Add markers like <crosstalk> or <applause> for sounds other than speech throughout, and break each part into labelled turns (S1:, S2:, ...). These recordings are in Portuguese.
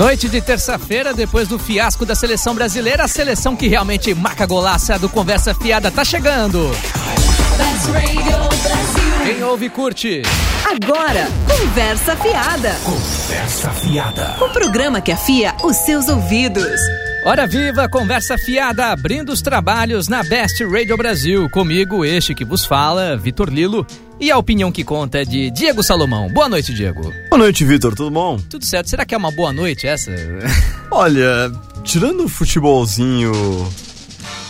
S1: Noite de terça-feira, depois do fiasco da seleção brasileira, a seleção que realmente marca golaça do Conversa Fiada tá chegando. Quem ouve, curte.
S2: Agora, Conversa Fiada.
S3: Conversa Fiada.
S2: O programa que afia os seus ouvidos.
S1: Hora viva, conversa fiada, abrindo os trabalhos na Best Radio Brasil. Comigo, este que vos fala, Vitor Lilo. E a opinião que conta é de Diego Salomão. Boa noite, Diego.
S4: Boa noite, Vitor. Tudo bom?
S1: Tudo certo. Será que é uma boa noite essa?
S4: Olha, tirando o futebolzinho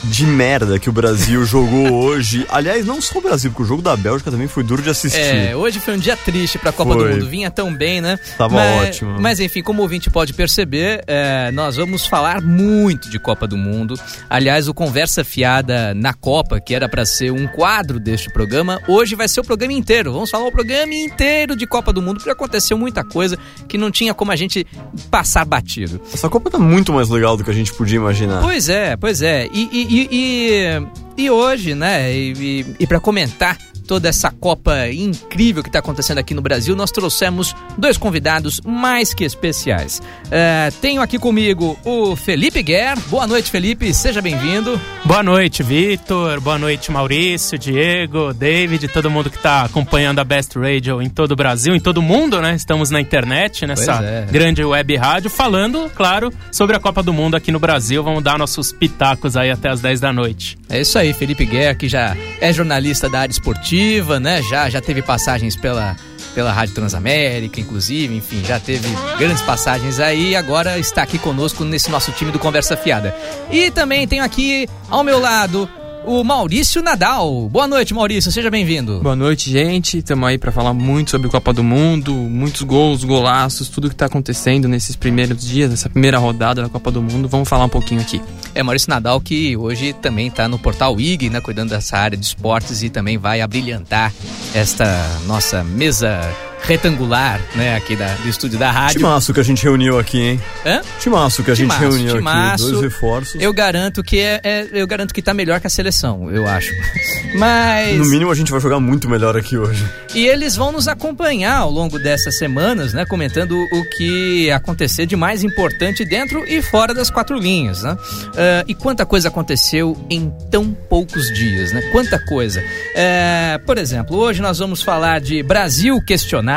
S4: de merda que o Brasil jogou <laughs> hoje. Aliás, não só o Brasil, porque o jogo da Bélgica também foi duro de assistir.
S1: É, hoje foi um dia triste pra Copa
S4: Foi.
S1: do Mundo. Vinha tão bem, né?
S4: Tava
S1: mas,
S4: ótimo.
S1: Mas enfim, como o ouvinte pode perceber, é, nós vamos falar muito de Copa do Mundo. Aliás, o Conversa Fiada na Copa, que era pra ser um quadro deste programa, hoje vai ser o programa inteiro. Vamos falar o programa inteiro de Copa do Mundo, porque aconteceu muita coisa que não tinha como a gente passar batido.
S4: Essa Copa tá muito mais legal do que a gente podia imaginar.
S1: Pois é, pois é. E, e, e, e, e hoje, né, e, e, e para comentar toda essa Copa incrível que está acontecendo aqui no Brasil, nós trouxemos dois convidados mais que especiais. É, tenho aqui comigo o Felipe Guerra. Boa noite, Felipe. Seja bem-vindo.
S5: Boa noite, Vitor. Boa noite, Maurício, Diego, David, todo mundo que está acompanhando a Best Radio em todo o Brasil, em todo o mundo, né? Estamos na internet, nessa
S1: é.
S5: grande web rádio, falando, claro, sobre a Copa do Mundo aqui no Brasil. Vamos dar nossos pitacos aí até as 10 da noite.
S1: É isso aí, Felipe Guerra, que já é jornalista da área esportiva, né? Já, já teve passagens pela, pela Rádio Transamérica, inclusive, enfim, já teve grandes passagens aí e agora está aqui conosco nesse nosso time do Conversa Fiada. E também tenho aqui ao meu lado o Maurício Nadal. Boa noite, Maurício, seja bem-vindo.
S6: Boa noite, gente. Estamos aí para falar muito sobre Copa do Mundo, muitos gols, golaços, tudo que está acontecendo nesses primeiros dias, nessa primeira rodada da Copa do Mundo. Vamos falar um pouquinho aqui.
S1: É Maurício Nadal que hoje também está no portal IG, né, cuidando dessa área de esportes e também vai abrilhantar esta nossa mesa retangular, né, aqui da, do estúdio da rádio.
S4: Timaço que a gente reuniu aqui, hein?
S1: Hã?
S4: Timaço que a gente
S1: Timaço,
S4: reuniu
S1: timaço.
S4: aqui. Dois reforços.
S1: Eu garanto que é, é- eu garanto que tá melhor que a seleção, eu acho. <laughs> Mas
S4: No mínimo, a gente vai jogar muito melhor aqui hoje.
S1: e eles vão nos acompanhar ao longo dessas semanas, né, comentando o que acontecer de mais importante dentro e fora das quatro linhas, né? Ah, e quanta coisa aconteceu em tão poucos dias, né? Quanta coisa. É, por exemplo, hoje nós vamos falar de Brasil questionado,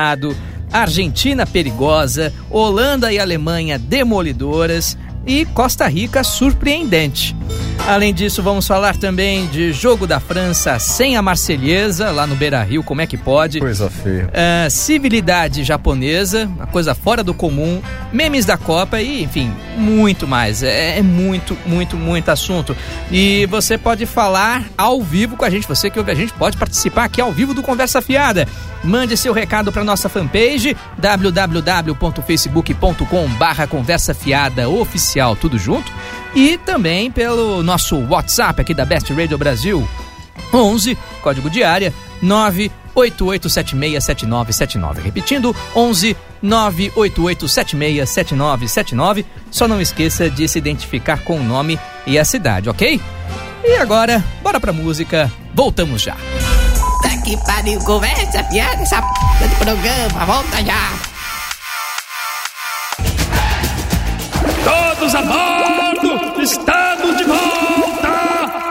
S1: Argentina perigosa, Holanda e Alemanha demolidoras e Costa Rica surpreendente. Além disso, vamos falar também de jogo da França sem a Marselhesa, lá no Beira Rio, como é que pode?
S4: Coisa feia.
S1: Ah, civilidade japonesa, uma coisa fora do comum, memes da Copa e, enfim, muito mais. É, é muito, muito, muito assunto. E você pode falar ao vivo com a gente, você que ouve a gente pode participar aqui ao vivo do Conversa Fiada. Mande seu recado para nossa fanpage www.facebook.com barra Conversa Fiada Oficial, tudo junto. E também pelo nosso WhatsApp aqui da Best Radio Brasil, 11, código de área 988767979. Repetindo, 11 988767979. Só não esqueça de se identificar com o nome e a cidade, ok? E agora, bora pra música. Voltamos já.
S7: Puta que pariu, conversa, piada, essa p programa, volta já.
S5: A bordo! Estamos de volta!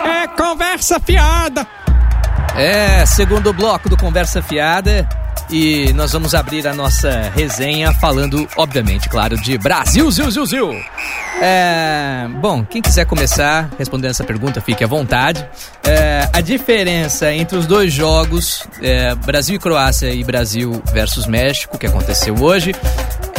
S1: É conversa fiada. É, segundo bloco do Conversa Fiada. E nós vamos abrir a nossa resenha falando, obviamente, claro, de Brasil, Zil, Zil, Zil. É, bom, quem quiser começar respondendo essa pergunta, fique à vontade. É, a diferença entre os dois jogos, é, Brasil e Croácia e Brasil versus México, que aconteceu hoje,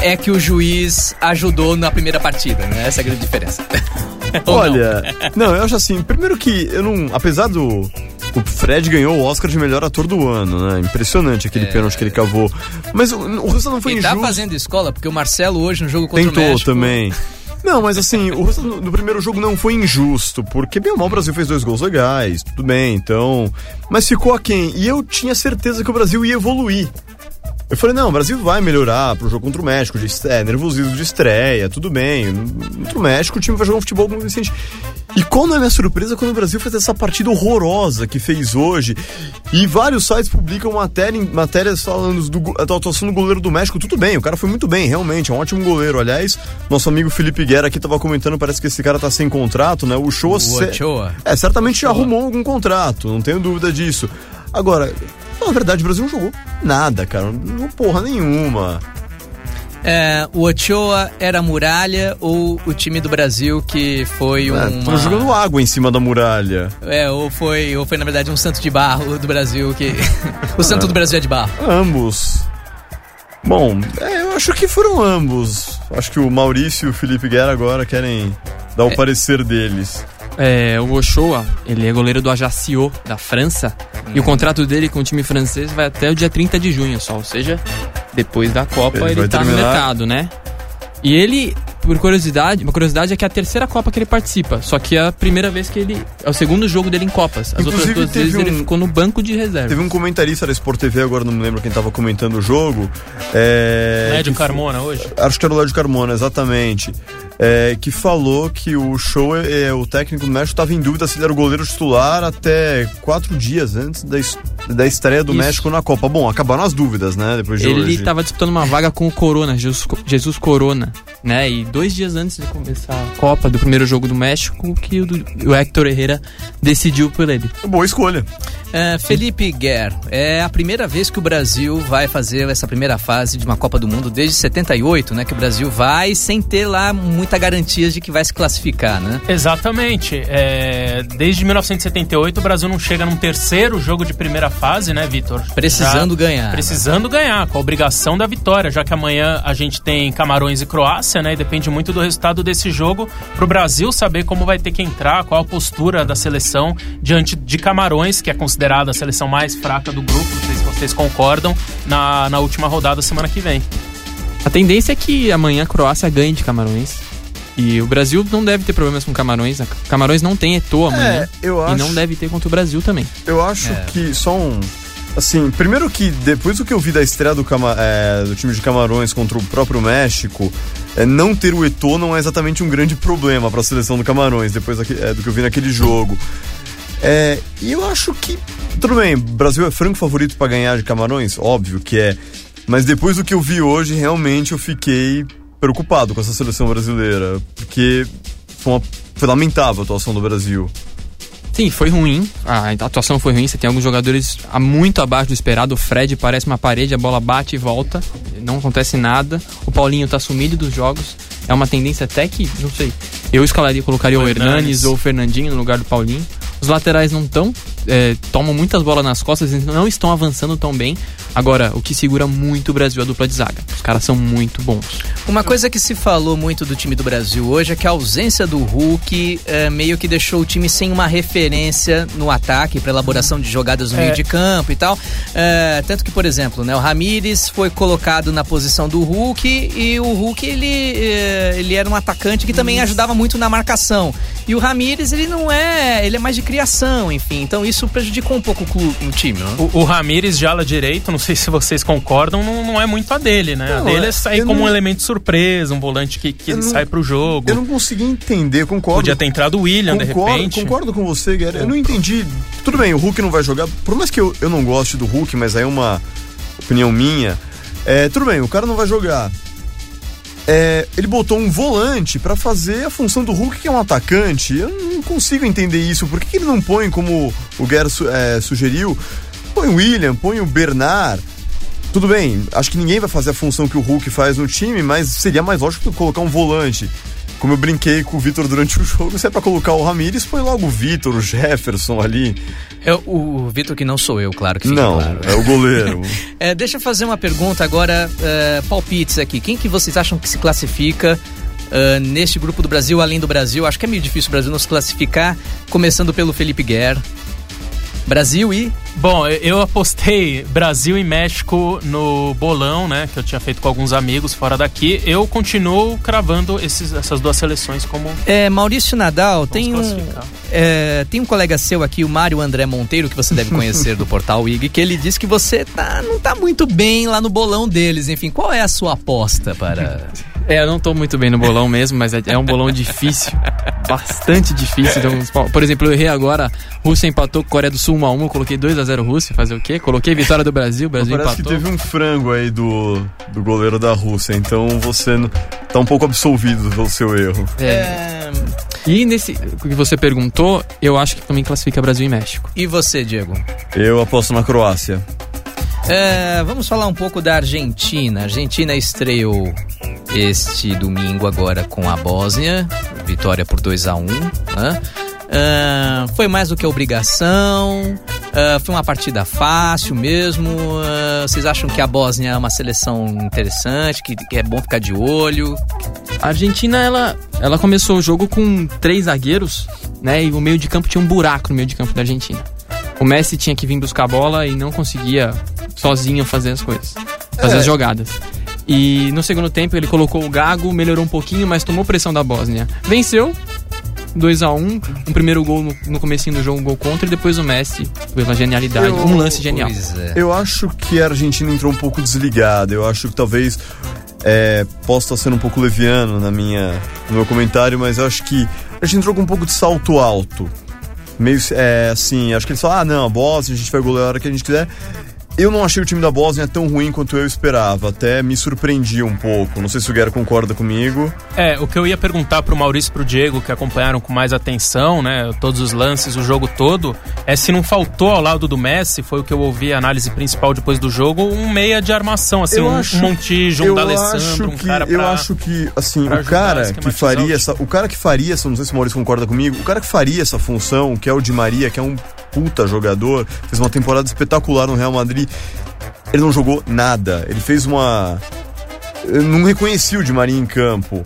S1: é que o juiz ajudou na primeira partida, né? Essa é a grande diferença. <laughs> Ou não?
S4: Olha, não, eu acho assim, primeiro que eu não. Apesar do. O Fred ganhou o Oscar de melhor ator do ano, né? Impressionante aquele pênalti que ele cavou. Mas o, o resultado não foi
S1: Ele
S4: injusto.
S1: tá fazendo escola, porque o Marcelo hoje no jogo contra o
S4: Tentou
S1: México...
S4: também. Não, mas assim, o resultado do primeiro jogo não foi injusto, porque bem ou mal o Brasil fez dois gols legais, tudo bem, então. Mas ficou aquém. E eu tinha certeza que o Brasil ia evoluir. Eu falei, não, o Brasil vai melhorar pro jogo contra o México, de estreia, nervosismo de estreia, tudo bem. Contra o México o time vai jogar um futebol convincente. E qual não é a minha surpresa quando o Brasil fez essa partida horrorosa que fez hoje? E vários sites publicam matéria, matérias falando do, da atuação do goleiro do México. Tudo bem, o cara foi muito bem, realmente, é um ótimo goleiro. Aliás, nosso amigo Felipe Guerra aqui tava comentando, parece que esse cara tá sem contrato, né? O show
S1: O Ochoa.
S4: É, certamente já arrumou algum contrato, não tenho dúvida disso. Agora, na verdade, o Brasil não jogou nada, cara. Não jogou porra nenhuma.
S1: É, o Ochoa era a muralha ou o time do Brasil que foi um.
S4: É, jogando água em cima da muralha.
S1: É, ou foi, ou foi na verdade um santo de barro do Brasil que. <laughs> o santo do Brasil é de barro.
S4: Ambos. Bom, é, eu acho que foram ambos. Acho que o Maurício e o Felipe Guerra agora querem dar o parecer deles.
S6: É, o Ochoa, ele é goleiro do Ajaccio, da França. E o contrato dele com o time francês vai até o dia 30 de junho só. Ou seja, depois da Copa
S4: Ele
S6: ele, tá no
S4: terminar-
S6: mercado, né? E ele, por curiosidade, uma curiosidade é que é a terceira Copa que ele participa. Só que é a primeira vez que ele. É o segundo jogo dele em Copas. As
S4: Inclusive,
S6: outras duas vezes ele
S4: um-
S6: ficou no banco de reserva.
S4: Teve um comentarista da Sport TV, agora não me lembro quem tava comentando o jogo. É,
S5: Lédio Carmona hoje.
S4: Acho que era o Lédio Carmona, exatamente. É, que falou que o show, é, o técnico do México estava em dúvida se ele era o goleiro titular até quatro dias antes da, da estreia do
S6: Isso.
S4: México na Copa. Bom, acabaram as dúvidas, né? Depois de
S6: Ele estava disputando uma vaga com o Corona, Jesus, Jesus Corona, né? E dois dias antes de começar a Copa, do primeiro jogo do México, que o, o Héctor Herrera decidiu por ele.
S4: Boa escolha.
S1: É, Felipe Guerra, é a primeira vez que o Brasil vai fazer essa primeira fase de uma Copa do Mundo desde 78, né? Que o Brasil vai sem ter lá muita garantia de que vai se classificar, né?
S5: Exatamente. É, desde 1978 o Brasil não chega num terceiro jogo de primeira fase, né, Vitor?
S1: Precisando
S5: Já-
S1: ganhar.
S5: Precisando ganhar, com a obrigação da vitória, já que amanhã a gente tem Camarões e Croácia, né? E depende muito do resultado desse jogo pro Brasil saber como vai ter que entrar, qual a postura da seleção diante de Camarões, que é considerada a seleção mais fraca do grupo, não sei se vocês concordam, na, na última rodada semana que vem.
S6: A tendência é que amanhã a Croácia ganhe de Camarões. E o Brasil não deve ter problemas com Camarões. A Camarões não tem Eto'o amanhã.
S4: É, eu
S6: E
S4: acho-
S6: não deve ter contra o Brasil também.
S4: Eu acho
S1: É.
S4: que só um. Assim, primeiro que depois do que eu vi da estreia do, Cama- é, do time de Camarões contra o próprio México, é, não ter o Eto'o não é exatamente um grande problema para a seleção do Camarões, depois é, do que eu vi naquele jogo. É, e eu acho que. Tudo bem, o Brasil é franco favorito para ganhar de Camarões? Óbvio que é. Mas depois do que eu vi hoje, realmente eu fiquei preocupado com essa seleção brasileira. Porque foi, uma, foi lamentável a atuação do Brasil.
S6: Sim, foi ruim. A atuação foi ruim. Você tem alguns jogadores muito abaixo do esperado. O Fred parece uma parede, a bola bate e volta. Não acontece nada. O Paulinho tá sumido dos jogos. É uma tendência até que, não sei. Eu escalaria, colocaria o,
S5: O
S6: Hernanes
S5: Hernanes.
S6: ou o Fernandinho no lugar do Paulinho. Os laterais não estão, tomam muitas bolas nas costas, eles não estão avançando tão bem. Agora, o que segura muito o Brasil é a dupla de zaga. Os caras são muito bons.
S1: Uma coisa que se falou muito do time do Brasil hoje é que a ausência do Hulk eh, meio que deixou o time sem uma referência no ataque para elaboração de jogadas no
S5: É.
S1: meio de campo e tal. Eh, tanto que, por exemplo, né, o Ramires foi colocado na posição do Hulk e o Hulk ele, eh, ele era um atacante que também ajudava muito na marcação. E o Ramires ele não é, ele é mais de criação, enfim. Então isso prejudicou um pouco o, clube, o time. Né?
S5: O, o Ramires de ala direito, não sei se vocês concordam, não, não é muito a dele, né?
S4: Não,
S5: a dele
S4: é-
S5: é sair como
S4: não-
S5: um elemento surpresa, um volante que, que
S4: não-
S5: sai pro jogo.
S4: Eu não consegui entender, concordo.
S5: Podia ter entrado o William, de
S4: concordo,
S5: repente.
S4: concordo com você, Guerra. Eu não entendi. Tudo bem, o Hulk não vai jogar. Por mais que eu, eu não goste do Hulk, mas aí é uma opinião minha. É, tudo bem, o cara não vai jogar. É, ele botou um volante pra fazer a função do Hulk, que é um atacante. Eu não consigo entender isso. Por que, que ele não põe, como o Guerra é, sugeriu, põe o William, põe o Bernard. Tudo bem, acho que ninguém vai fazer a função que o Hulk faz no time, mas seria mais lógico colocar um volante. Como eu brinquei com o Vitor durante o <laughs> jogo, se é pra colocar o Ramires, põe logo o Vitor, o Jefferson ali.
S1: É o Vitor que não sou eu, claro que
S4: Não,
S1: claro.
S4: é o goleiro. <laughs>
S1: É, deixa eu fazer uma pergunta agora, é, palpites aqui. Quem que vocês acham que se classifica é, neste grupo do Brasil, além do Brasil? Acho que é meio difícil o Brasil não se classificar, começando pelo Felipe Guerra. Brasil e
S5: Bom, eu- apostei Brasil e México no bolão, né? Que eu tinha feito com alguns amigos fora daqui. Eu continuo cravando esses- essas duas seleções como.
S1: É, Maurício Nadal, tem um, é, tem um colega seu aqui, o Mário André Monteiro, que você deve <laughs> conhecer do portal IG, que ele disse que você tá, não tá muito bem lá no bolão deles. Enfim, qual é a sua aposta para.
S6: É, eu não tô muito bem no bolão mesmo, mas é, é um bolão difícil. bastante difícil. Então, por exemplo, eu errei agora. Rússia empatou com Coreia do Sul 1x1. Eu coloquei 2x0 Rússia. Fazer o quê? Coloquei vitória do Brasil. O Brasil
S4: Parece
S6: empatou.
S4: que teve um frango aí do, do goleiro da Rússia, então você tá um pouco absolvido pelo seu erro.
S6: É. E nesse que você perguntou, eu acho que também classifica Brasil e México.
S1: E você, Diego?
S4: Eu aposto na Croácia.
S1: É, vamos falar um pouco da Argentina. A Argentina estreou este domingo agora com a Bósnia, vitória por 2 a 1 né? Ah, foi mais do que obrigação, ah, foi uma partida fácil mesmo. Ah, vocês acham que a Bósnia é uma seleção interessante, que, que é bom ficar de olho?
S6: A Argentina, ela, ela começou o jogo com três zagueiros, né? E o meio de campo tinha um buraco no meio de campo da Argentina. O Messi tinha que vir buscar a bola e não conseguia sozinho fazer as coisas, fazer
S4: É.
S6: as jogadas. E no segundo tempo ele colocou o Gago, melhorou um pouquinho, mas tomou pressão da Bósnia. Venceu, 2 a 1 um, um primeiro gol no, no comecinho do jogo, um gol contra, e depois o Messi, pela genialidade,
S4: Eu-
S6: um lance genial.
S1: É.
S4: Eu acho que a Argentina entrou um pouco desligada. Eu acho que talvez é, posso estar sendo um pouco leviano na minha, no meu comentário, mas eu acho que a gente entrou com um pouco de salto alto. Meio é, assim, acho que eles falam, ah, não, a Bósnia, a gente vai golear a hora que a gente quiser. Eu não achei o time da Bósnia tão ruim quanto eu esperava. Até me surpreendi um pouco. Não sei se o Guerra concorda comigo.
S5: É, o que eu ia perguntar pro Maurício e pro Diego, que acompanharam com mais atenção, né, todos os lances, o jogo todo, é se não faltou ao lado do Messi, foi o que eu ouvi a análise principal depois do jogo, um meia de armação, assim,
S4: Eu
S5: um,
S4: acho-
S5: Montijo, um
S4: eu
S5: D'Alessandro, um cara
S4: Eu
S5: pra...
S4: acho que, assim, o cara que faria
S5: o
S4: essa. O cara que faria essa, não sei se o Maurício concorda comigo, o cara que faria essa função, que é o Di Maria, que é um puta jogador, fez uma temporada espetacular no Real Madrid. Ele não jogou nada. Ele fez uma. Eu não reconheci o Di Maria em campo.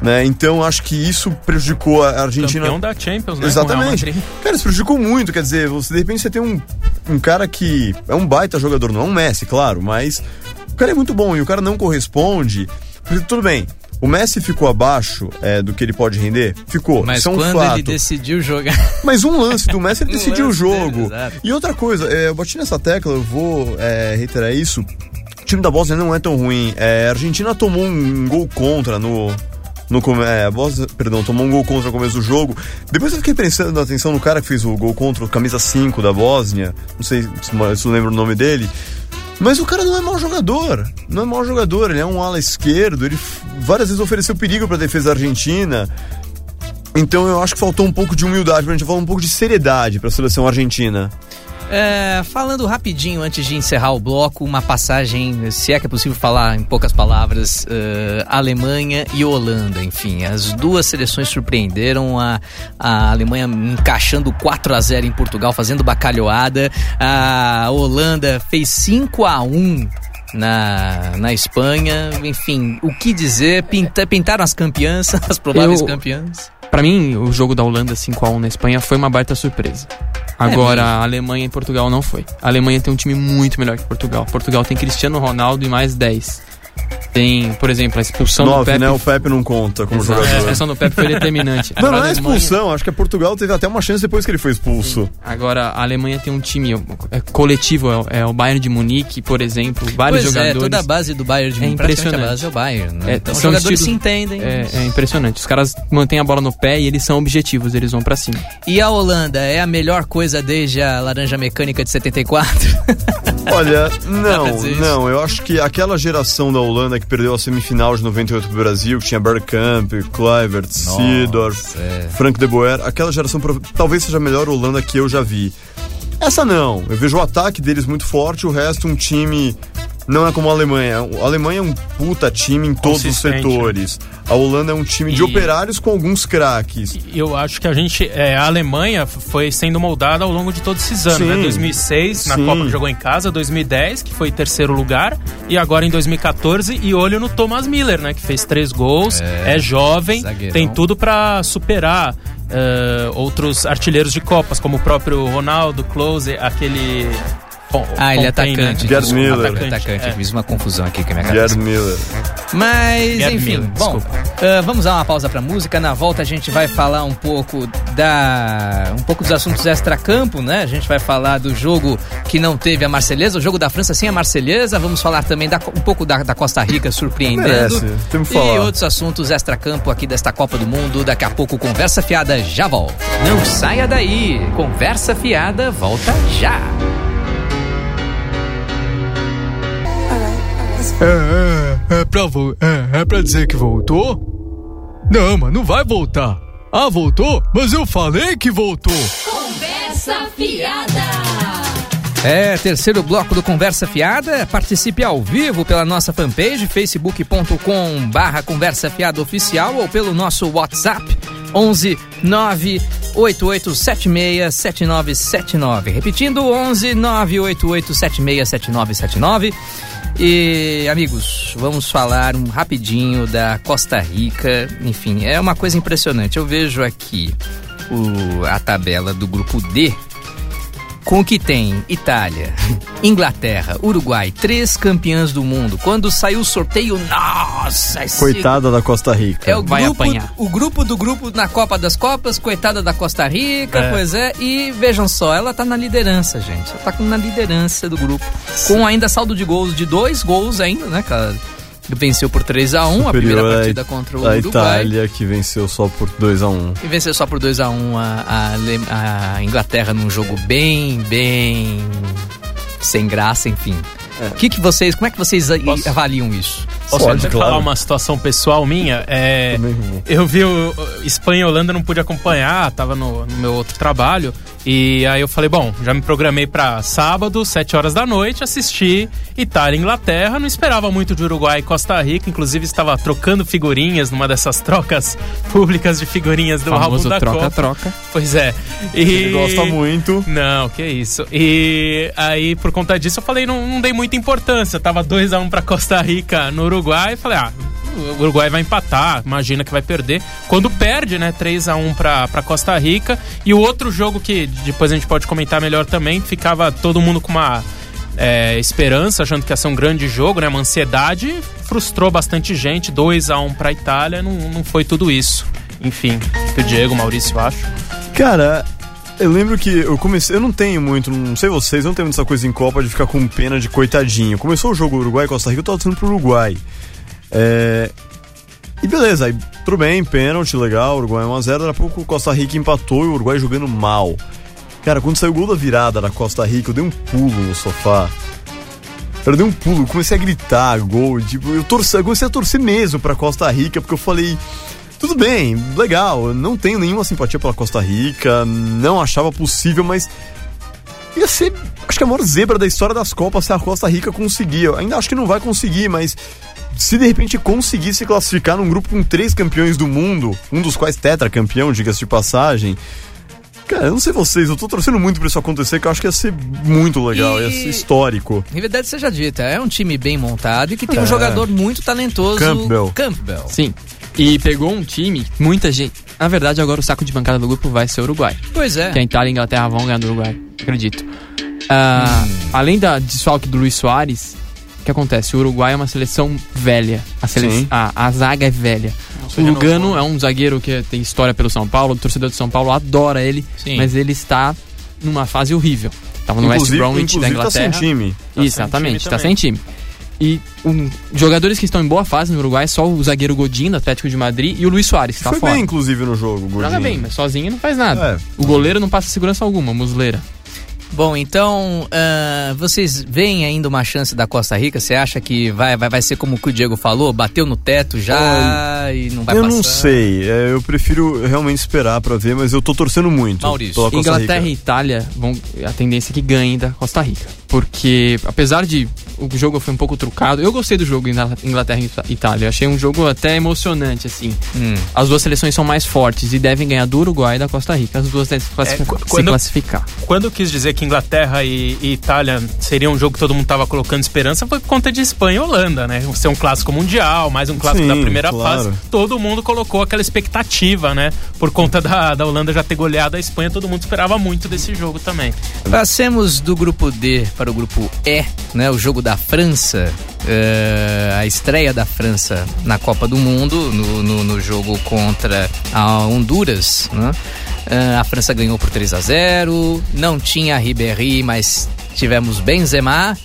S4: Né? Então acho que isso prejudicou a Argentina.
S5: Campeão da Champions, né?
S4: Exatamente. Cara, isso prejudicou muito. Quer dizer, você, de repente você tem um, um cara que é um baita jogador, não é um Messi, claro, mas o cara é muito bom e o cara não corresponde. Tudo bem, o Messi ficou abaixo é, do que ele pode render? Ficou.
S1: Mas
S4: é um
S1: quando
S4: fato.
S1: ele decidiu jogar. <laughs>
S4: Mas um lance do Messi, ele <laughs>
S1: Um
S4: decidiu o jogo.
S1: dele,
S4: e outra coisa, é, eu bati nessa tecla, eu vou é, reiterar isso. O time da Bósnia não é tão ruim. É, a Argentina tomou um gol contra no. No, é, a perdão, tomou um gol contra no começo do jogo. Depois eu fiquei prestando atenção no cara que fez o gol contra o camisa 5 da Bósnia. Não sei se, se eu lembro o nome dele. Mas o cara não é mau jogador. Não é mau jogador. Ele é um ala esquerdo. Ele várias vezes ofereceu perigo para a defesa argentina. Então eu acho que faltou um pouco de humildade pra gente falar um pouco de seriedade para a seleção argentina.
S1: É, falando rapidinho antes de encerrar o bloco, uma passagem, se é que é possível falar em poucas palavras, eh, Alemanha e Holanda, enfim, as duas seleções surpreenderam a, a Alemanha encaixando 4 a 0 em Portugal, fazendo bacalhoada, a Holanda fez 5 a 1 na, na Espanha, enfim, o que dizer? Pinta, pintaram as campeãs, <laughs> as prováveis
S6: Eu-
S1: campeãs.
S6: Pra mim, o jogo da Holanda 5x1 na Espanha foi uma baita surpresa. Agora,
S1: mesmo?
S6: a Alemanha e Portugal não foi. A Alemanha tem um time muito melhor que Portugal. Portugal tem Cristiano Ronaldo e mais 10. Tem, por exemplo, a expulsão do
S4: Nove,
S6: Pepe.
S4: né? O Pepe não conta como
S6: Exato, A
S4: jogador.
S6: expulsão do Pepe foi determinante.
S4: Não, não é
S6: a Alemanha-
S4: expulsão. Acho que a Portugal teve até uma chance depois que ele foi expulso.
S6: Agora, a Alemanha tem um time é, coletivo, é, é o Bayern de Munique, por exemplo, vários
S1: Pois é,
S6: jogadores.
S1: toda a base do Bayern de
S6: É
S1: Munique, a
S6: impressionante.
S1: base é o Bayern, né?
S6: É,
S1: então os jogadores
S6: estilos-
S1: se entendem.
S6: É, é impressionante. Os caras mantêm a bola no pé e eles são objetivos, eles vão pra cima.
S1: E a Holanda é a melhor coisa desde a laranja mecânica de 74?
S4: Olha, <laughs> não, não. Eu acho que aquela geração da Holanda que perdeu a semifinal de 98 pro Brasil, que tinha Bergkamp, Kluivert, Seedorf,
S1: é.
S4: Frank de Boer, aquela geração talvez seja a melhor Holanda que eu já vi. Essa não. Eu vejo o ataque deles muito forte, o resto um time não é como a Alemanha. A Alemanha é um puta time em todos os
S5: Consistente,
S4: setores. A Holanda é um time de
S5: E-
S4: operários com alguns craques.
S5: E eu acho que a gente, é, a Alemanha foi sendo moldada ao longo de todos esses anos,
S4: Sim.
S5: né? 2006, na
S4: Sim.
S5: Copa que jogou em casa, 2010, que foi terceiro lugar, e agora em 2014, e olho no Thomas Miller, né? Que fez três gols, é, jovem,
S1: zagueirão.
S5: tem tudo pra superar ah, outros artilheiros de Copas, como o próprio Ronaldo, Close, aquele.
S1: Ah, ele é
S5: né?
S1: atacante.
S4: Gerd
S1: desculpa,
S4: Miller.
S1: Atacante, atacante.
S5: É.
S1: Fiz uma confusão aqui com a minha
S4: Gerd
S1: cabeça.
S4: Miller.
S1: Mas,
S5: Gerd
S1: enfim,
S5: Miller,
S1: bom,
S5: desculpa.
S1: ah, vamos dar uma pausa pra música. Na volta a gente vai falar um pouco da. um pouco dos assuntos extra-campo, né? A gente vai falar do jogo que não teve a Marselhesa, o jogo da França sem a Marselhesa. Vamos falar também da- um pouco da, da Costa Rica <laughs> surpreendendo.
S4: Merece, temos que
S1: e
S4: falar.
S1: outros assuntos extra-campo aqui desta Copa do Mundo. Daqui a pouco, Conversa Fiada já volta. Não saia daí. Conversa Fiada volta já.
S8: É, é, é pra, vo- é, é pra dizer que voltou? Não, mas não vai voltar. Ah, voltou? Mas eu falei que voltou.
S2: Conversa fiada.
S1: É, terceiro bloco do Conversa Fiada. Participe ao vivo pela nossa fanpage, facebook.com barra Conversa Fiada Oficial ou pelo nosso WhatsApp, 11 98876 7979. Repetindo, 11 98876 7979. E, amigos, vamos falar um rapidinho da Costa Rica. Enfim, é uma coisa impressionante. Eu vejo aqui o- a tabela do grupo D com o que tem Itália, <laughs> Inglaterra, Uruguai, três campeãs do mundo. Quando saiu o sorteio, nossa, esse
S4: Coitada da Costa Rica.
S1: é o
S6: Vai
S1: grupo,
S6: apanhar.
S1: o grupo do grupo na Copa das Copas, coitada da Costa Rica,
S5: É.
S1: pois é. E vejam só, ela tá na liderança, gente. Ela tá na liderança do grupo. Com ainda saldo de gols de dois gols ainda, né, cara? Venceu por 3 a 1 a primeira
S4: Superior
S1: partida contra o
S4: a
S1: Uruguai.
S4: Itália, que venceu só por 2x1.
S1: E venceu só por 2x1 a, a, Ale- a Inglaterra num jogo bem, bem sem graça, enfim. O que, que vocês, como é que vocês a-
S5: Posso-
S1: avaliam isso?
S5: Posso
S4: Pode,
S5: até
S4: claro.
S5: falar uma situação pessoal minha? É, eu vi o Espanha e Holanda, não pude acompanhar, tava no, no meu outro trabalho. E aí eu falei, bom, já me programei pra sábado, 7 horas da noite, assistir Itália e Inglaterra. Não esperava muito de Uruguai e Costa Rica, inclusive estava trocando figurinhas numa dessas trocas <laughs> públicas de figurinhas do álbum da Copa.
S6: troca-troca.
S5: Pois é. E...
S4: Ele gosta muito.
S5: Não, que isso. E aí, por conta disso, eu falei, não, não dei muita importância. Tava 2x1 pra Costa Rica no Uruguai. Falei, ah, o Uruguai vai empatar, imagina que vai perder. Quando perde, né, 3x1 pra, pra Costa Rica. E o outro jogo que depois a gente pode comentar melhor também, ficava todo mundo com uma é, esperança, achando que ia ser um grande jogo, né, uma ansiedade. Frustrou bastante gente, 2x1 pra Itália, não, não foi tudo isso. Enfim, o Diego, Maurício, acho.
S4: Cara, eu lembro que eu comecei. Eu não tenho muito, não sei vocês, eu não tenho muita coisa em Copa de ficar com pena de coitadinho. Começou o jogo Uruguai Costa Rica, eu tava torcendo pro Uruguai. É. E beleza, aí tudo bem, pênalti, legal, Uruguai 1x0, daqui a pouco Costa Rica empatou e o Uruguai jogando mal. Cara, quando saiu o gol da virada da Costa Rica, eu dei um pulo no sofá. Eu dei um pulo, comecei a gritar gol, tipo, eu, torci, eu comecei a torcer mesmo pra Costa Rica, porque eu falei, tudo bem, legal, eu não tenho nenhuma simpatia pela Costa Rica, não achava possível, mas ia ser, acho que a maior zebra da história das Copas se a Costa Rica conseguir. Eu ainda acho que não vai conseguir, mas se de repente conseguir se classificar num grupo com três campeões do mundo, um dos quais tetracampeão, diga-se de passagem. Cara, eu não sei vocês, eu tô torcendo muito pra isso acontecer, que eu acho que ia ser muito legal,
S1: E-
S4: ia ser histórico.
S1: Em verdade seja dita, é um time bem montado e que tem um
S4: É.
S1: jogador muito talentoso.
S4: Campbell.
S1: Campbell.
S6: Sim. E pegou um time, muita gente. Na verdade, agora o saco de bancada do grupo vai ser o Uruguai.
S1: Pois é.
S6: Que a Itália e a Inglaterra vão ganhar do Uruguai, acredito. Ah, Além da desfalque do Luiz Soares, o que acontece? O Uruguai é uma seleção velha. A, sele... A, zaga é velha.
S5: se
S6: O Lugano é um zagueiro que tem história pelo São Paulo, o torcedor de São Paulo adora ele,
S1: Sim.
S6: mas ele está numa fase horrível. Tava no West
S4: Inclusive,
S6: Bromwich da
S4: inclusive tá sem
S6: Inglaterra.
S4: time.
S5: sem
S6: Exatamente,
S5: time
S6: tá sem time. E um, jogadores que estão em boa fase no Uruguai, só o zagueiro Godinho, do Atlético de Madrid, e o Luiz Soares, que tá
S4: Foi
S6: fora.
S4: bem, inclusive, no jogo, Gordinho.
S6: Joga bem, mas sozinho não faz nada.
S4: É.
S6: O goleiro não passa segurança alguma, musleira.
S1: Bom, então, ah, vocês veem ainda uma chance da Costa Rica? Você acha que vai, vai, vai ser como o que o Diego falou? Bateu no teto já e não vai
S4: eu
S1: passar?
S4: não sei, é, eu prefiro realmente esperar pra ver, mas eu tô torcendo muito.
S1: Maurício,
S4: pela Costa
S6: Inglaterra
S4: Rica.
S6: e Itália, vão, a tendência é que ganhem da Costa Rica. Porque apesar de o jogo foi um pouco trucado, eu gostei do jogo Ingla- Inglaterra e Itália. Achei um jogo até emocionante, assim.
S1: Hum.
S6: As duas seleções são mais fortes e devem ganhar do Uruguai e da Costa Rica. As duas devem
S5: É,
S6: se
S5: quando-
S6: classificar.
S5: Quando eu quis dizer que Inglaterra e, e Itália seria um jogo que todo mundo tava colocando esperança, foi por conta de Espanha e Holanda, né? Ser um clássico mundial, mais um clássico
S4: Sim,
S5: da primeira
S4: claro.
S5: fase. Todo mundo colocou aquela expectativa, né? Por conta da, da Holanda já ter goleado a Espanha, todo mundo esperava muito desse jogo também.
S1: Passemos do grupo D para o grupo E, né? O jogo da França. eh, a estreia da França na Copa do Mundo, no, no, no jogo contra a Honduras, né? Eh, a França ganhou por 3 a 0 não tinha Ribéry, mas tivemos Benzema.